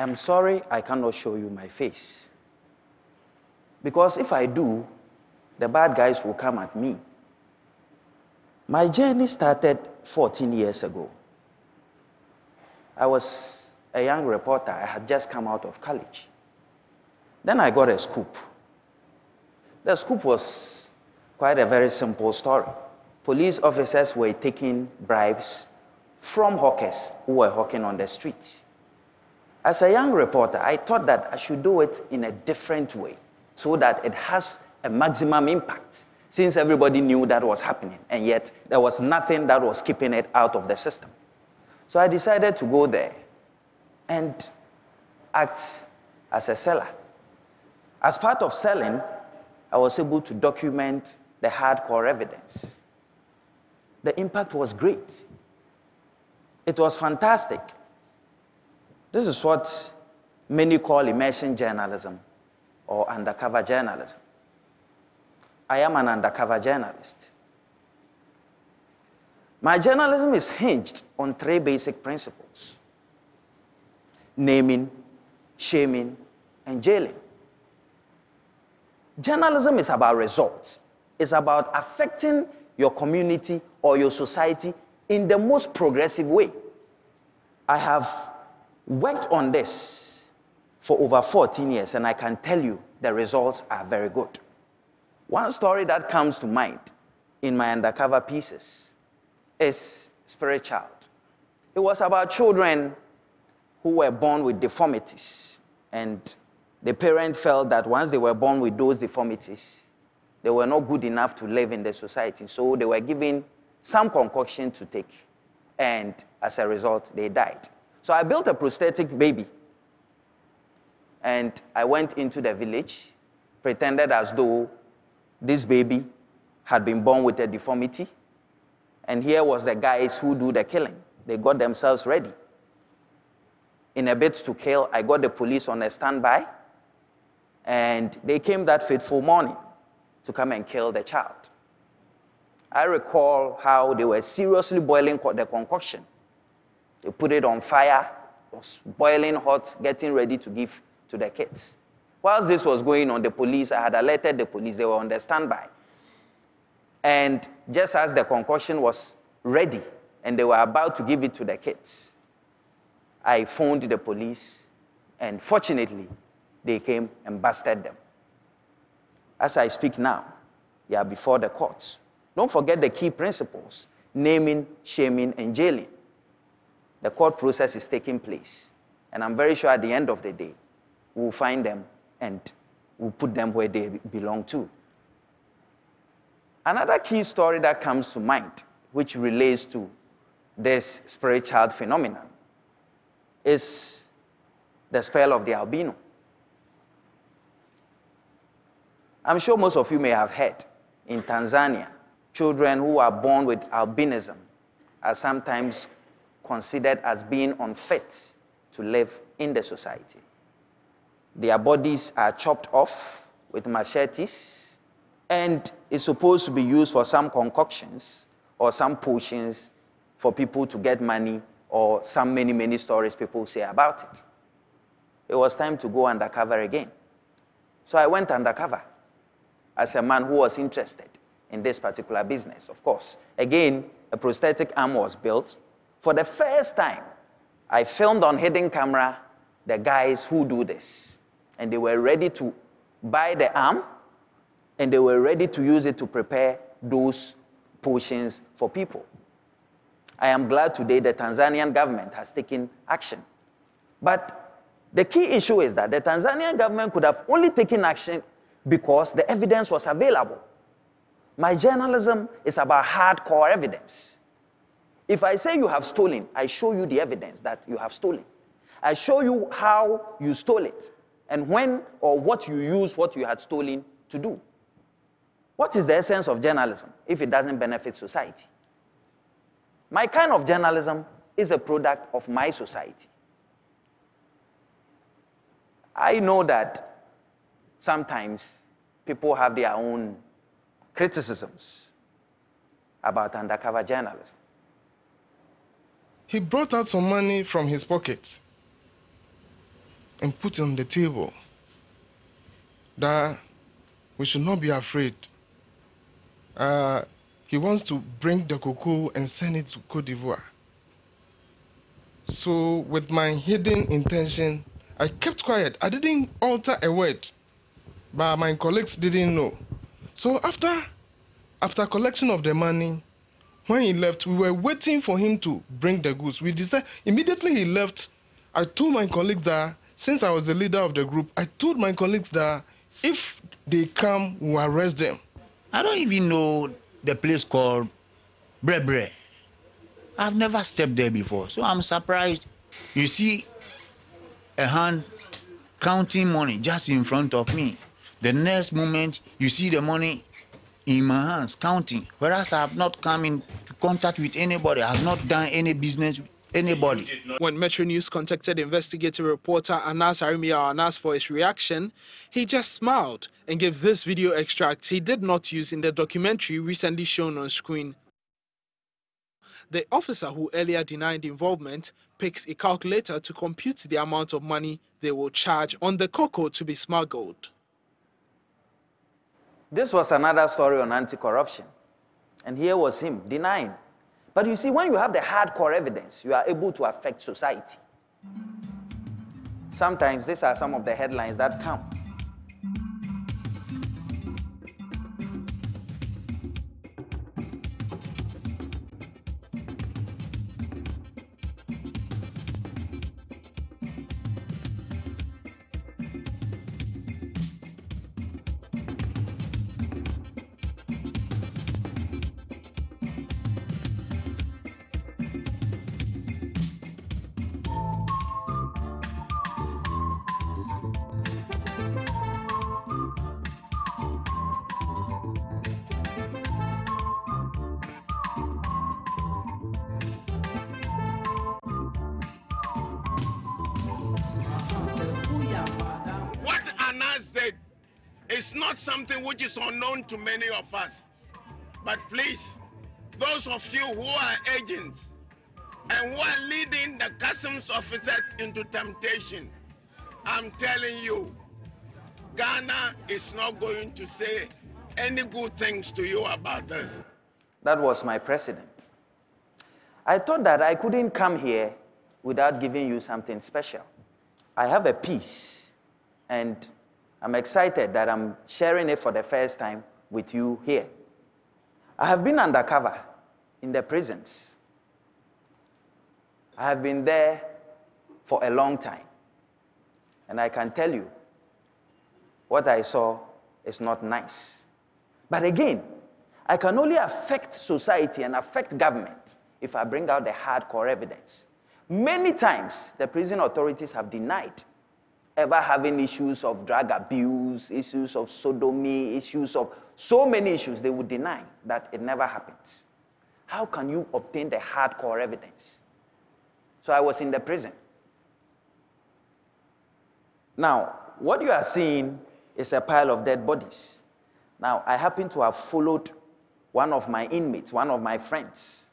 I am sorry I cannot show you my face. Because if I do, the bad guys will come at me. My journey started 14 years ago. I was a young reporter, I had just come out of college. Then I got a scoop. The scoop was quite a very simple story. Police officers were taking bribes from hawkers who were hawking on the streets. As a young reporter, I thought that I should do it in a different way so that it has a maximum impact since everybody knew that was happening and yet there was nothing that was keeping it out of the system. So I decided to go there and act as a seller. As part of selling, I was able to document the hardcore evidence. The impact was great. It was fantastic. This is what many call immersion journalism or undercover journalism. I am an undercover journalist. My journalism is hinged on three basic principles naming, shaming, and jailing. Journalism is about results, it's about affecting your community or your society in the most progressive way. I have worked on this for over 14 years, and I can tell you the results are very good. One story that comes to mind in my undercover pieces is Spirit Child. It was about children who were born with deformities, and the parent felt that once they were born with those deformities, they were not good enough to live in the society. So they were given some concoction to take, and as a result, they died. So I built a prosthetic baby, and I went into the village, pretended as though this baby had been born with a deformity, and here was the guys who do the killing. They got themselves ready. In a bid to kill, I got the police on a standby, and they came that fateful morning to come and kill the child. I recall how they were seriously boiling the concoction. They put it on fire, it was boiling hot, getting ready to give to the kids. Whilst this was going on, the police, I had alerted the police, they were on the standby. And just as the concoction was ready and they were about to give it to the kids, I phoned the police, and fortunately, they came and busted them. As I speak now, they are before the courts. Don't forget the key principles naming, shaming, and jailing. The court process is taking place. And I'm very sure at the end of the day, we'll find them and we'll put them where they belong to. Another key story that comes to mind, which relates to this spirit child phenomenon, is the spell of the albino. I'm sure most of you may have heard in Tanzania, children who are born with albinism are sometimes considered as being unfit to live in the society. Their bodies are chopped off with machetes and is supposed to be used for some concoctions or some potions for people to get money or some many, many stories people say about it. It was time to go undercover again. So I went undercover as a man who was interested in this particular business, of course. Again, a prosthetic arm was built. For the first time, I filmed on hidden camera the guys who do this. And they were ready to buy the arm and they were ready to use it to prepare those potions for people. I am glad today the Tanzanian government has taken action. But the key issue is that the Tanzanian government could have only taken action because the evidence was available. My journalism is about hardcore evidence. If I say you have stolen, I show you the evidence that you have stolen. I show you how you stole it and when or what you used what you had stolen to do. What is the essence of journalism if it doesn't benefit society? My kind of journalism is a product of my society. I know that sometimes people have their own criticisms about undercover journalism. He brought out some money from his pocket. and put it on the table that we should not be afraid. Uh, he wants to bring the cocoa and send it to Cote d'Ivoire. So, with my hidden intention, I kept quiet. I didn't alter a word, but my colleagues didn't know. So, after, after collection of the money, when he left, we were waiting for him to bring the goods. We decided immediately he left. I told my colleagues that since I was the leader of the group, I told my colleagues that if they come, we'll arrest them. I don't even know the place called Bre Bre. I've never stepped there before, so I'm surprised. You see a hand counting money just in front of me. The next moment, you see the money in my hands counting, whereas I have not come in contact with anybody. I have not done any business with anybody. When Metro News contacted investigative reporter Anas Aremeyaw Anas for his reaction, he just smiled and gave this video extract he did not use in the documentary recently shown on screen. The officer who earlier denied involvement picks a calculator to compute the amount of money they will charge on the cocoa to be smuggled. This was another story on anti corruption. And here was him denying. But you see, when you have the hardcore evidence, you are able to affect society. Sometimes these are some of the headlines that come. Not something which is unknown to many of us. But please, those of you who are agents and who are leading the customs officers into temptation, I'm telling you, Ghana is not going to say any good things to you about this. That was my president. I thought that I couldn't come here without giving you something special. I have a piece, and I'm excited that I'm sharing it for the first time with you here. I have been undercover in the prisons. I have been there for a long time. And I can tell you, what I saw is not nice. But again, I can only affect society and affect government if I bring out the hardcore evidence. Many times, the prison authorities have denied ever having issues of drug abuse, issues of sodomy, issues of so many issues, they would deny that it never happens. How can you obtain the hardcore evidence? So I was in the prison. Now, what you are seeing is a pile of dead bodies. Now, I happen to have followed one of my inmates, one of my friends,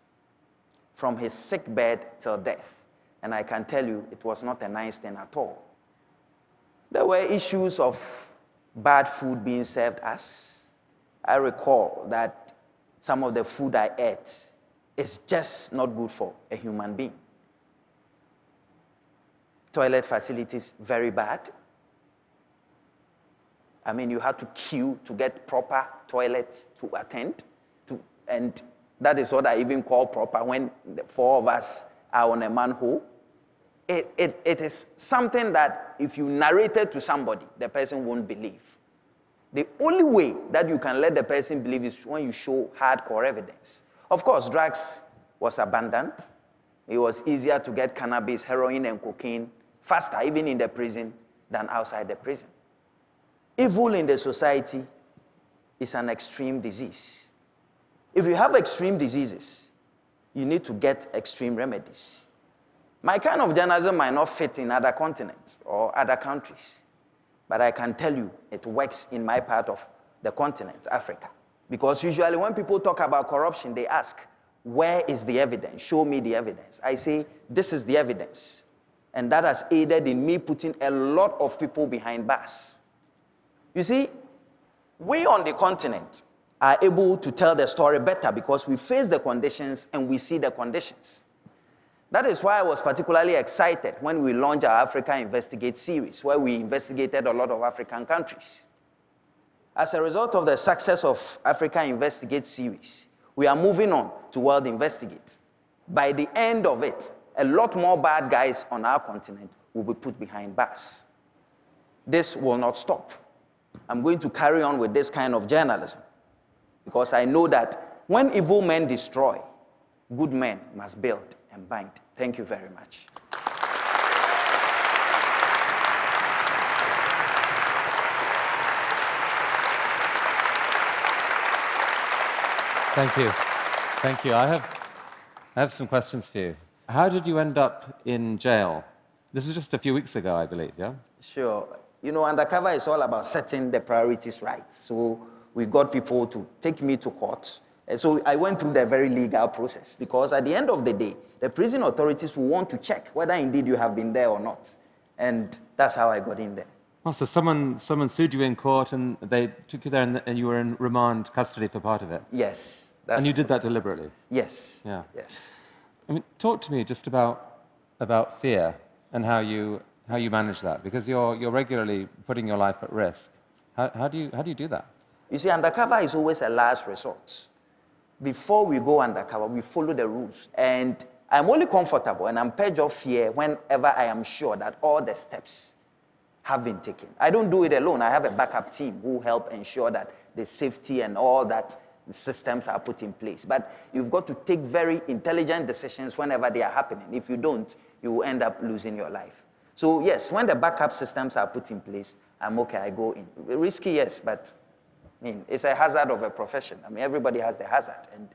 from his sick bed till death. And I can tell you, it was not a nice thing at all. There were issues of bad food being served us. I recall that some of the food I ate is just not good for a human being. Toilet facilities, very bad. I mean, you had to queue to get proper toilets to attend. To, and that is what I even call proper when the four of us are on a manhole. It, it, it is something that if you narrate it to somebody, the person won't believe. The only way that you can let the person believe is when you show hardcore evidence. Of course, drugs was abundant. It was easier to get cannabis, heroin, and cocaine faster, even in the prison, than outside the prison. Evil in the society is an extreme disease. If you have extreme diseases, you need to get extreme remedies. My kind of journalism might not fit in other continents or other countries, but I can tell you it works in my part of the continent, Africa. Because usually when people talk about corruption, they ask, Where is the evidence? Show me the evidence. I say, This is the evidence. And that has aided in me putting a lot of people behind bars. You see, we on the continent are able to tell the story better because we face the conditions and we see the conditions. That is why I was particularly excited when we launched our Africa Investigate series, where we investigated a lot of African countries. As a result of the success of Africa Investigate series, we are moving on to World Investigate. By the end of it, a lot more bad guys on our continent will be put behind bars. This will not stop. I'm going to carry on with this kind of journalism because I know that when evil men destroy, good men must build and banked. Thank you very much. Thank you. Thank you. I have, I have some questions for you. How did you end up in jail? This was just a few weeks ago, I believe, yeah? Sure. You know, undercover is all about setting the priorities right. So we got people to take me to court. And so I went through the very legal process because at the end of the day, the prison authorities will want to check whether indeed you have been there or not. And that's how I got in there. Oh, so someone, someone sued you in court and they took you there and, and you were in remand custody for part of it? Yes. That's and you did that deliberately? Yes. Yeah. Yes. I mean, talk to me just about, about fear and how you, how you manage that, because you're, you're regularly putting your life at risk. How, how, do you, how do you do that? You see, undercover is always a last resort. Before we go undercover, we follow the rules. And I'm only comfortable and I'm purged of fear whenever I am sure that all the steps have been taken. I don't do it alone. I have a backup team who help ensure that the safety and all that systems are put in place. But you've got to take very intelligent decisions whenever they are happening. If you don't, you will end up losing your life. So, yes, when the backup systems are put in place, I'm okay, I go in. Risky, yes, but I mean, it's a hazard of a profession. I mean, everybody has the hazard. And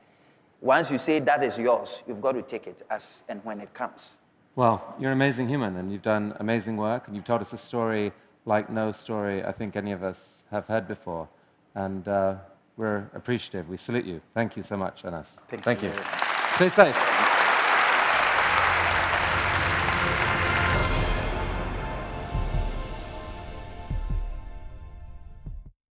once you say that is yours, you've got to take it as and when it comes. Well, you're an amazing human and you've done amazing work and you've told us a story like no story I think any of us have heard before. And uh, we're appreciative. We salute you. Thank you so much, Anas. Thank, Thank you. you. very much. Stay safe.